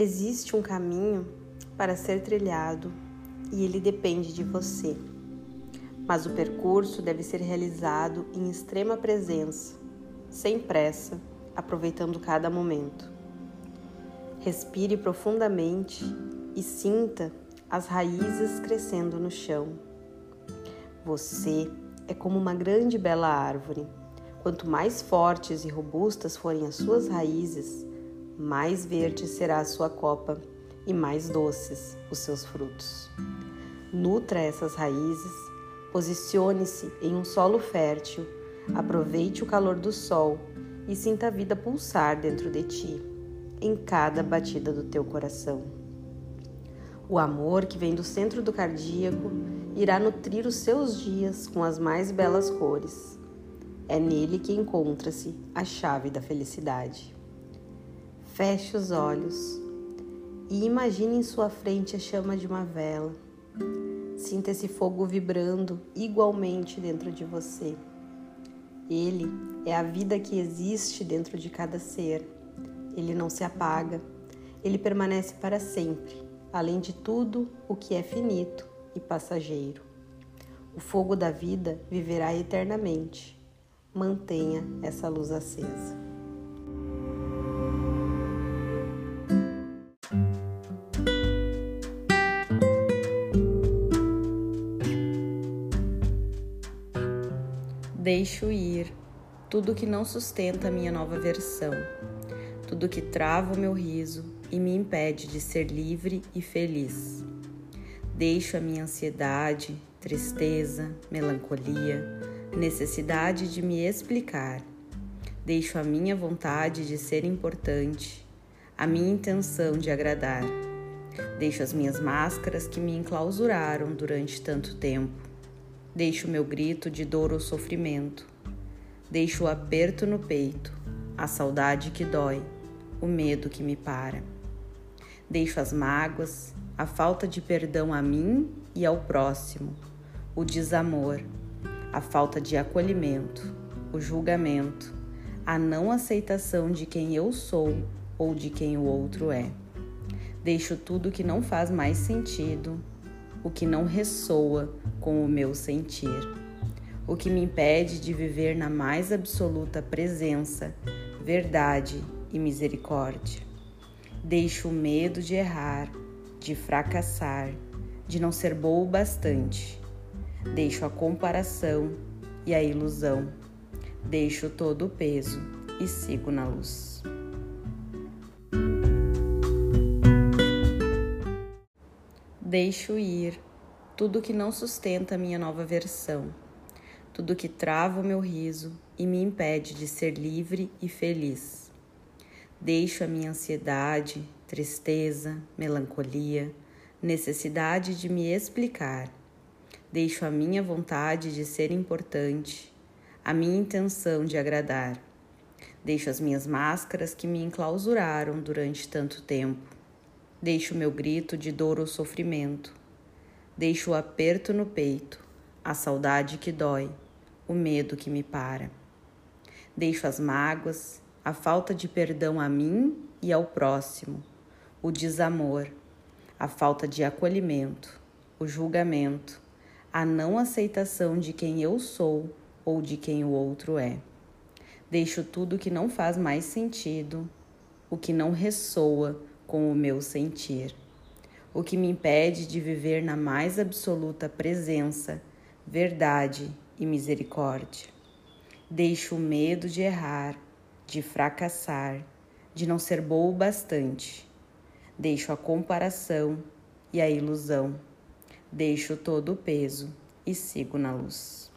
Existe um caminho para ser trilhado e ele depende de você. Mas o percurso deve ser realizado em extrema presença, sem pressa, aproveitando cada momento. Respire profundamente e sinta as raízes crescendo no chão. Você é como uma grande bela árvore. Quanto mais fortes e robustas forem as suas raízes, mais verde será a sua copa e mais doces os seus frutos. Nutra essas raízes, posicione-se em um solo fértil, aproveite o calor do sol e sinta a vida pulsar dentro de ti em cada batida do teu coração. O amor que vem do centro do cardíaco irá nutrir os seus dias com as mais belas cores. É nele que encontra-se a chave da felicidade. Feche os olhos e imagine em sua frente a chama de uma vela. Sinta esse fogo vibrando igualmente dentro de você. Ele é a vida que existe dentro de cada ser ele não se apaga, ele permanece para sempre, além de tudo o que é finito e passageiro. O fogo da vida viverá eternamente. Mantenha essa luz acesa. Deixo ir tudo que não sustenta a minha nova versão tudo que trava o meu riso e me impede de ser livre e feliz. Deixo a minha ansiedade, tristeza, melancolia, necessidade de me explicar. Deixo a minha vontade de ser importante, a minha intenção de agradar. Deixo as minhas máscaras que me enclausuraram durante tanto tempo. Deixo meu grito de dor ou sofrimento. Deixo o aperto no peito, a saudade que dói o medo que me para. Deixo as mágoas, a falta de perdão a mim e ao próximo, o desamor, a falta de acolhimento, o julgamento, a não aceitação de quem eu sou ou de quem o outro é. Deixo tudo que não faz mais sentido, o que não ressoa com o meu sentir, o que me impede de viver na mais absoluta presença, verdade e misericórdia. Deixo o medo de errar, de fracassar, de não ser boa o bastante. Deixo a comparação e a ilusão. Deixo todo o peso e sigo na luz. Deixo ir tudo que não sustenta a minha nova versão, tudo que trava o meu riso e me impede de ser livre e feliz. Deixo a minha ansiedade, tristeza, melancolia, necessidade de me explicar. Deixo a minha vontade de ser importante, a minha intenção de agradar. Deixo as minhas máscaras que me enclausuraram durante tanto tempo. Deixo meu grito de dor ou sofrimento. Deixo o aperto no peito, a saudade que dói, o medo que me para. Deixo as mágoas, a falta de perdão a mim e ao próximo, o desamor, a falta de acolhimento, o julgamento, a não aceitação de quem eu sou ou de quem o outro é. Deixo tudo que não faz mais sentido, o que não ressoa com o meu sentir, o que me impede de viver na mais absoluta presença, verdade e misericórdia. Deixo o medo de errar de fracassar, de não ser boa o bastante. Deixo a comparação e a ilusão. Deixo todo o peso e sigo na luz.